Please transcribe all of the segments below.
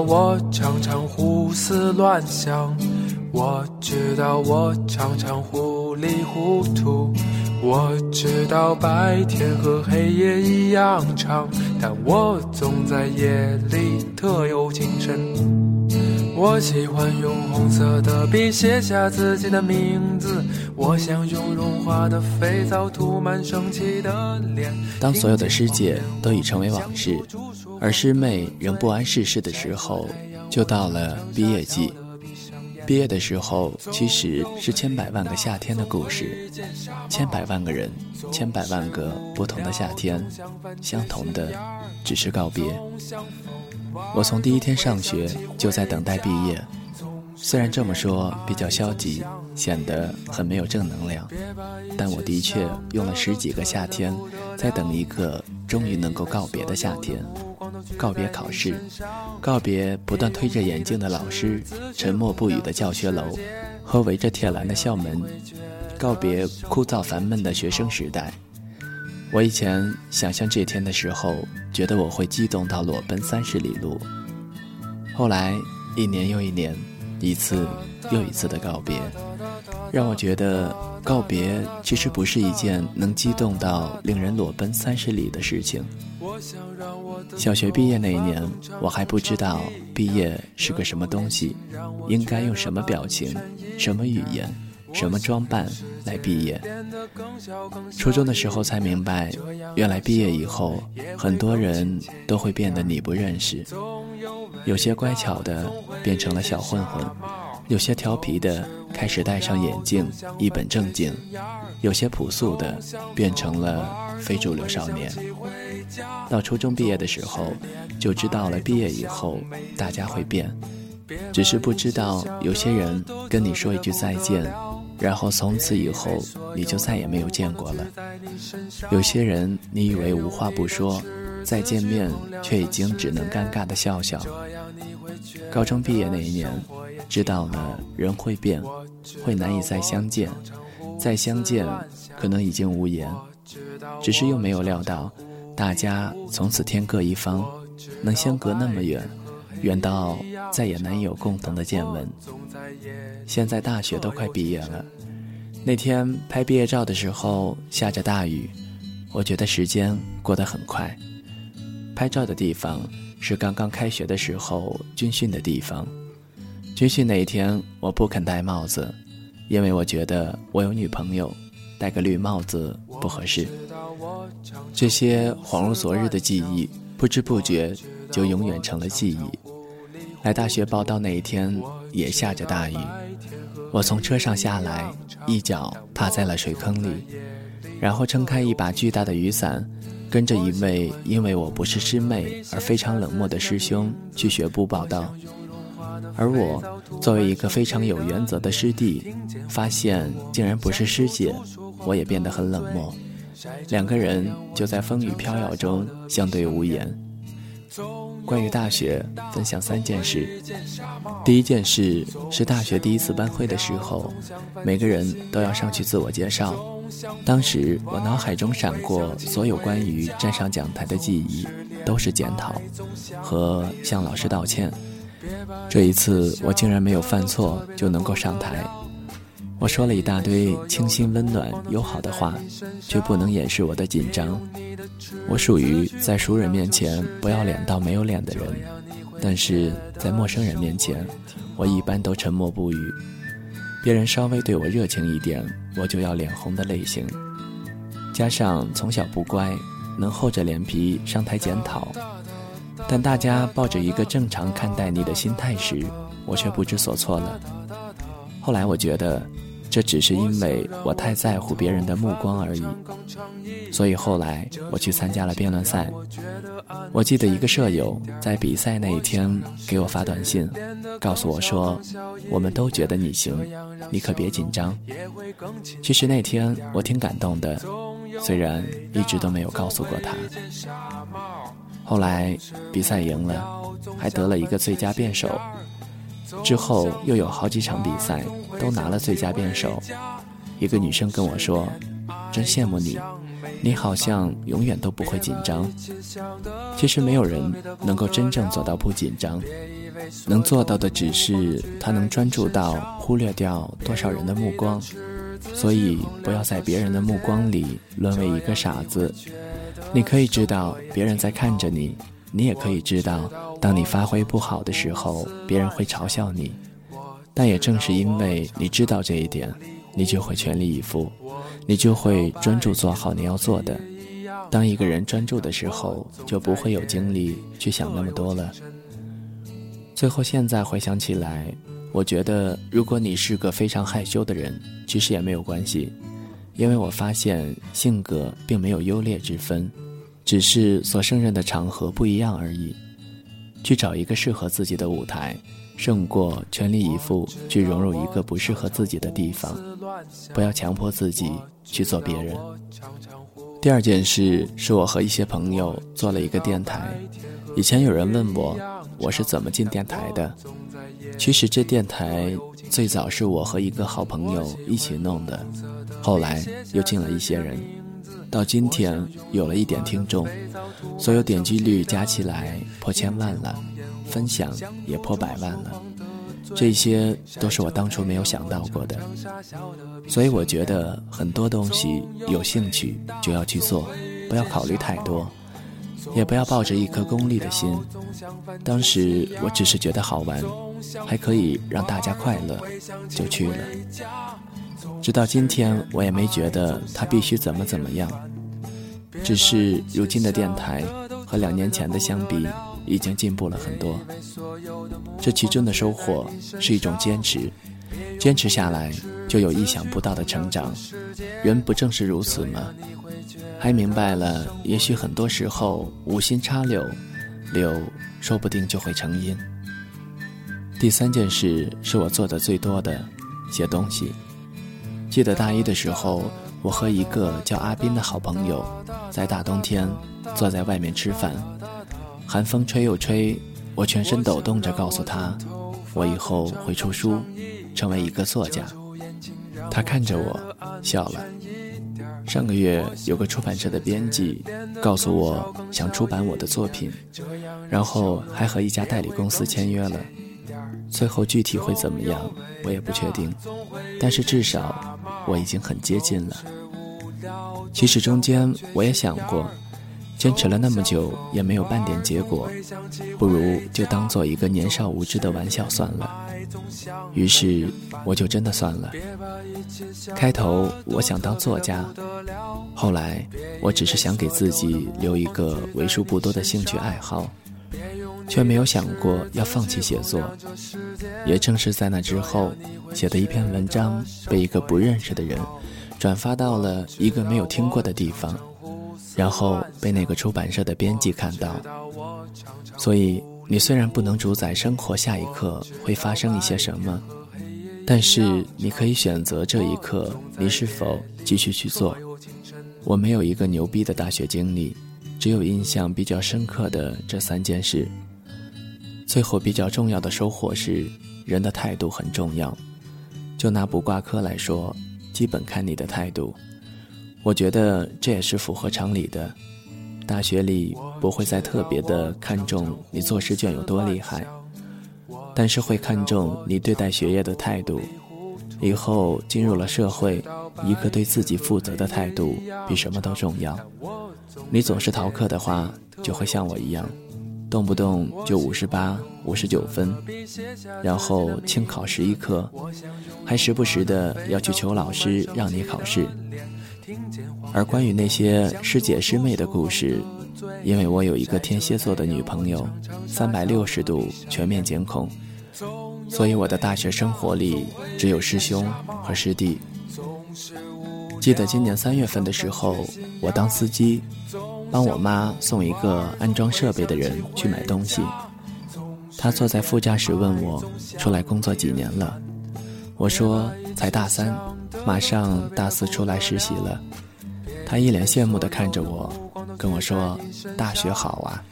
我常常胡思乱想，我知道我常常糊里糊涂，我知道白天和黑夜一样长，但我总在夜里特有精神。我喜欢用红色的笔写下自己的名字，我想用融化的肥皂涂满生气的脸。当所有的师姐都已成为往事，而师妹仍不谙世事的时候，就到了毕业季。毕业的时候，其实是千百万个夏天的故事，千百万个人，千百万个不同的夏天，相同的只是告别。我从第一天上学就在等待毕业，虽然这么说比较消极，显得很没有正能量，但我的确用了十几个夏天，在等一个终于能够告别的夏天，告别考试，告别不断推着眼镜的老师，沉默不语的教学楼，和围着铁栏的校门，告别枯燥烦闷的学生时代。我以前想象这天的时候，觉得我会激动到裸奔三十里路。后来一年又一年，一次又一次的告别，让我觉得告别其实不是一件能激动到令人裸奔三十里的事情。小学毕业那一年，我还不知道毕业是个什么东西，应该用什么表情，什么语言。什么装扮来毕业？初中的时候才明白，原来毕业以后，很多人都会变得你不认识。有些乖巧的变成了小混混，有些调皮的开始戴上眼镜一本正经，有些朴素的变成了非主流少年。到初中毕业的时候，就知道了毕业以后大家会变，只是不知道有些人跟你说一句再见。然后从此以后，你就再也没有见过了。有些人，你以为无话不说，再见面却已经只能尴尬的笑笑。高中毕业那一年，知道了人会变，会难以再相见，再相见可能已经无言。只是又没有料到，大家从此天各一方，能相隔那么远。远到再也难有共同的见闻。现在大学都快毕业了，那天拍毕业照的时候下着大雨，我觉得时间过得很快。拍照的地方是刚刚开学的时候军训的地方。军训那一天我不肯戴帽子，因为我觉得我有女朋友，戴个绿帽子不合适。这些恍如昨日的记忆，不知不觉就永远成了记忆。来大学报到那一天也下着大雨，我从车上下来，一脚踏在了水坑里，然后撑开一把巨大的雨伞，跟着一位因为我不是师妹而非常冷漠的师兄去学部报道。而我作为一个非常有原则的师弟，发现竟然不是师姐，我也变得很冷漠。两个人就在风雨飘摇中相对无言。关于大学，分享三件事。第一件事是大学第一次班会的时候，每个人都要上去自我介绍。当时我脑海中闪过所有关于站上讲台的记忆，都是检讨和向老师道歉。这一次我竟然没有犯错就能够上台。我说了一大堆清新、温暖、友好的话，却不能掩饰我的紧张。我属于在熟人面前不要脸到没有脸的人，但是在陌生人面前，我一般都沉默不语。别人稍微对我热情一点，我就要脸红的类型。加上从小不乖，能厚着脸皮上台检讨，但大家抱着一个正常看待你的心态时，我却不知所措了。后来我觉得。这只是因为我太在乎别人的目光而已，所以后来我去参加了辩论赛。我记得一个舍友在比赛那一天给我发短信，告诉我说：“我们都觉得你行，你可别紧张。”其实那天我挺感动的，虽然一直都没有告诉过他。后来比赛赢了，还得了一个最佳辩手。之后又有好几场比赛都拿了最佳辩手，一个女生跟我说：“真羡慕你，你好像永远都不会紧张。”其实没有人能够真正做到不紧张，能做到的只是他能专注到忽略掉多少人的目光，所以不要在别人的目光里沦为一个傻子。你可以知道别人在看着你，你也可以知道，当你发挥不好的时候，别人会嘲笑你。但也正是因为你知道这一点，你就会全力以赴，你就会专注做好你要做的。当一个人专注的时候，就不会有精力去想那么多了。最后，现在回想起来，我觉得，如果你是个非常害羞的人，其实也没有关系，因为我发现性格并没有优劣之分，只是所胜任的场合不一样而已。去找一个适合自己的舞台。胜过全力以赴去融入一个不适合自己的地方，不要强迫自己去做别人。第二件事是我和一些朋友做了一个电台。以前有人问我我是怎么进电台的，其实这电台最早是我和一个好朋友一起弄的，后来又进了一些人，到今天有了一点听众，所有点击率加起来破千万了。分享也破百万了，这些都是我当初没有想到过的，所以我觉得很多东西有兴趣就要去做，不要考虑太多，也不要抱着一颗功利的心。当时我只是觉得好玩，还可以让大家快乐，就去了。直到今天，我也没觉得他必须怎么怎么样，只是如今的电台和两年前的相比。已经进步了很多，这其中的收获是一种坚持，坚持下来就有意想不到的成长。人不正是如此吗？还明白了，也许很多时候无心插柳，柳说不定就会成荫。第三件事是我做的最多的，写东西。记得大一的时候，我和一个叫阿斌的好朋友，在大冬天坐在外面吃饭。寒风吹又吹，我全身抖动着告诉他，我以后会出书，成为一个作家。他看着我笑了。上个月有个出版社的编辑告诉我想出版我的作品，然后还和一家代理公司签约了。最后具体会怎么样，我也不确定，但是至少我已经很接近了。其实中间我也想过。坚持了那么久也没有半点结果，不如就当做一个年少无知的玩笑算了。于是我就真的算了。开头我想当作家，后来我只是想给自己留一个为数不多的兴趣爱好，却没有想过要放弃写作。也正是在那之后，写的一篇文章被一个不认识的人转发到了一个没有听过的地方。然后被那个出版社的编辑看到，所以你虽然不能主宰生活下一刻会发生一些什么，但是你可以选择这一刻你是否继续去做。我没有一个牛逼的大学经历，只有印象比较深刻的这三件事。最后比较重要的收获是，人的态度很重要。就拿不挂科来说，基本看你的态度。我觉得这也是符合常理的。大学里不会再特别的看重你做试卷有多厉害，但是会看重你对待学业的态度。以后进入了社会，一个对自己负责的态度比什么都重要。你总是逃课的话，就会像我一样，动不动就五十八、五十九分，然后轻考十一科，还时不时的要去求老师让你考试。而关于那些师姐师妹的故事，因为我有一个天蝎座的女朋友，三百六十度全面监控，所以我的大学生活里只有师兄和师弟。记得今年三月份的时候，我当司机，帮我妈送一个安装设备的人去买东西。他坐在副驾驶问我，出来工作几年了？我说才大三。马上大四出来实习了，他一脸羡慕地看着我，跟我说：“大学好啊。”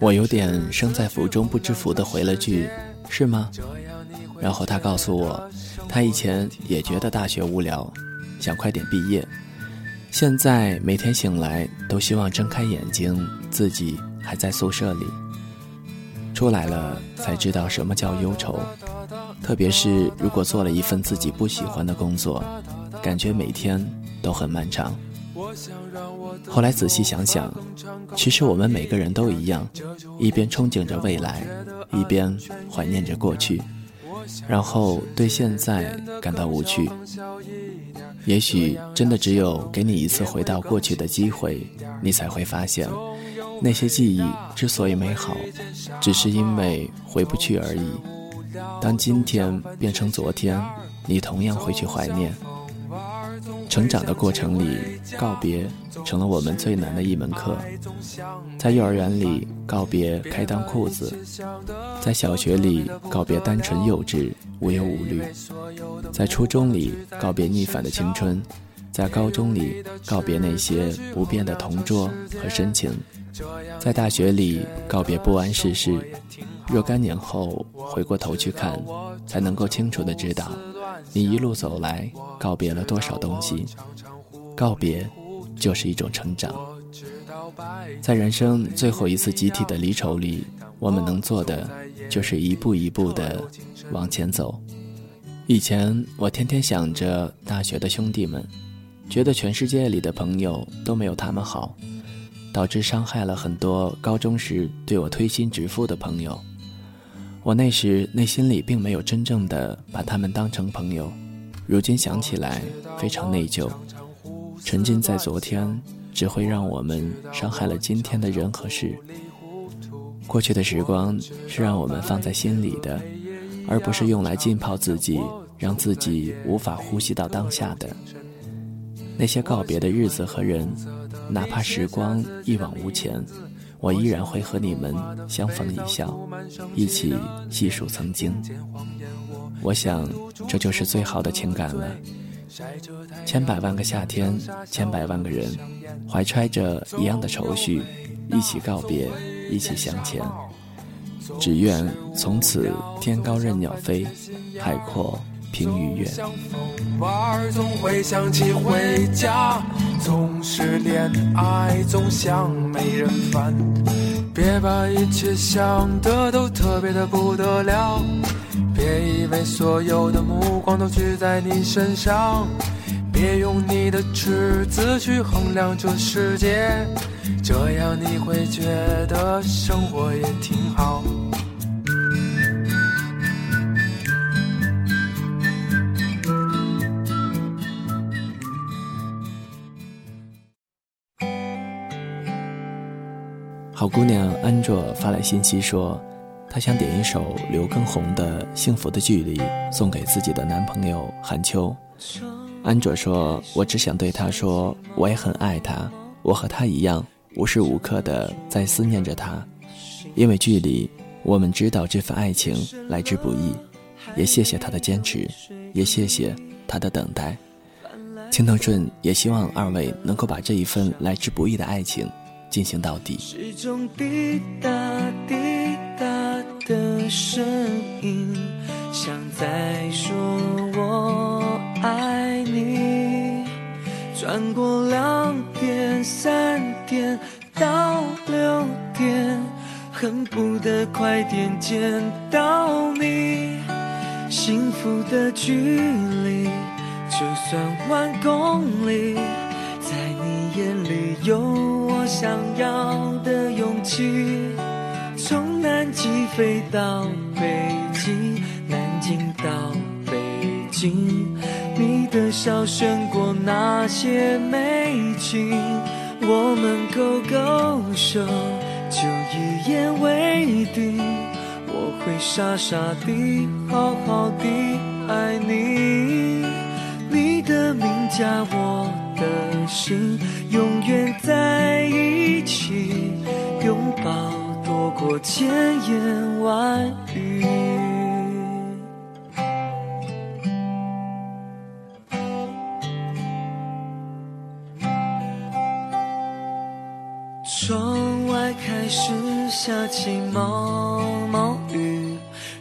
我有点生在福中不知福的回了句：“是吗？”然后他告诉我，他以前也觉得大学无聊，想快点毕业，现在每天醒来都希望睁开眼睛，自己还在宿舍里。出来了才知道什么叫忧愁。特别是如果做了一份自己不喜欢的工作，感觉每天都很漫长。后来仔细想想，其实我们每个人都一样，一边憧憬着未来，一边怀念着过去，然后对现在感到无趣。也许真的只有给你一次回到过去的机会，你才会发现，那些记忆之所以美好，只是因为回不去而已。当今天变成昨天，你同样会去怀念。成长的过程里，告别成了我们最难的一门课。在幼儿园里，告别开裆裤子；在小学里，告别单纯幼稚、无忧无虑；在初中里，告别逆反的青春；在高中里，告别那些不变的同桌和深情；在大学里，告别不谙世事。若干年后回过头去看，才能够清楚的知道，你一路走来告别了多少东西。告别，就是一种成长。在人生最后一次集体的离愁里，我们能做的就是一步一步的往前走。以前我天天想着大学的兄弟们，觉得全世界里的朋友都没有他们好，导致伤害了很多高中时对我推心置腹的朋友。我那时内心里并没有真正的把他们当成朋友，如今想起来非常内疚。沉浸在昨天，只会让我们伤害了今天的人和事。过去的时光是让我们放在心里的，而不是用来浸泡自己，让自己无法呼吸到当下的。那些告别的日子和人，哪怕时光一往无前。我依然会和你们相逢一笑，一起细数曾经。我想，这就是最好的情感了。千百万个夏天，千百万个人，怀揣着一样的愁绪，一起告别，一起向前。只愿从此天高任鸟飞，海阔。平与月。偶尔总会想起回家，总是恋爱总想没人烦。别把一切想的都特别的不得了，别以为所有的目光都聚在你身上，别用你的尺子去衡量这世界，这样你会觉得生活也挺好。姑娘安卓发来信息说，她想点一首刘畊宏的《幸福的距离》送给自己的男朋友韩秋。安卓说：“我只想对他说，我也很爱他，我和他一样，无时无刻的在思念着他。因为距离，我们知道这份爱情来之不易。也谢谢他的坚持，也谢谢他的等待。青藤顺也希望二位能够把这一份来之不易的爱情。”进行到底。时钟滴答滴答的声音，像在说我爱你。转过两点、三点到六点，恨不得快点见到你。幸福的距离，就算万公里，在你眼里有。想要的勇气，从南极飞到北极，南京到北京，你的笑胜过那些美景。我们勾勾手，就一言为定。我会傻傻地，好好地爱你。你的名加我心。永远在一起，拥抱多过千言万语。窗外开始下起毛毛雨，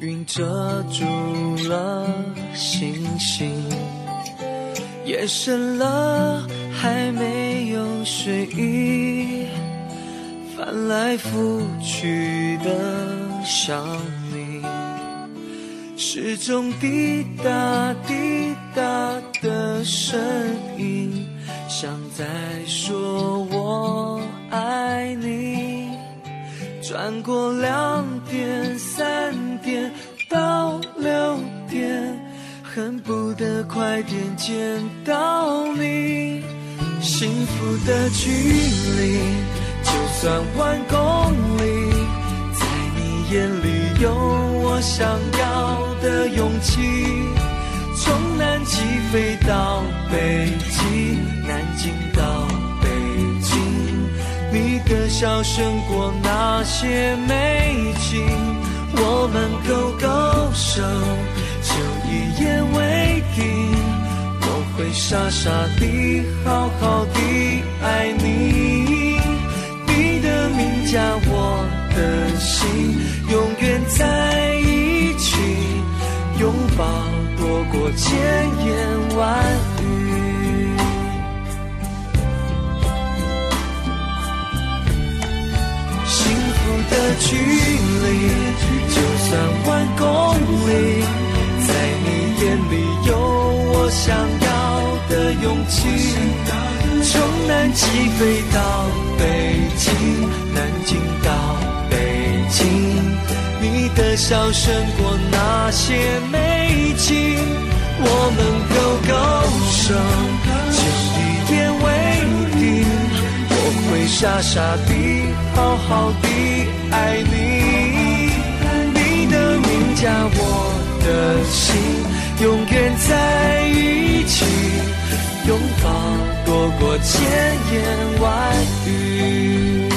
云遮住了星星，夜深了。还没有睡意，翻来覆去的想你，时钟滴答滴答的声音，像在说我爱你。转过两点三点到六点，恨不得快点见到你。幸福的距离，就算万公里，在你眼里有我想要的勇气。从南极飞到北极，南京到北京。你的笑胜过那些美景，我们勾勾手，言为定。我会傻傻地好好地爱你，你的名加我的心，永远在一起，拥抱多过千言万语。幸福的距离，就算万公里，我想要的勇气。从南极飞到北京，南京到北京，你的笑胜过那些美景。我们勾勾手，就一言为定。我会傻傻地，好好地。爱你，你的名加我的心，永远在一起，拥抱多过千言万语。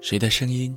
谁的声音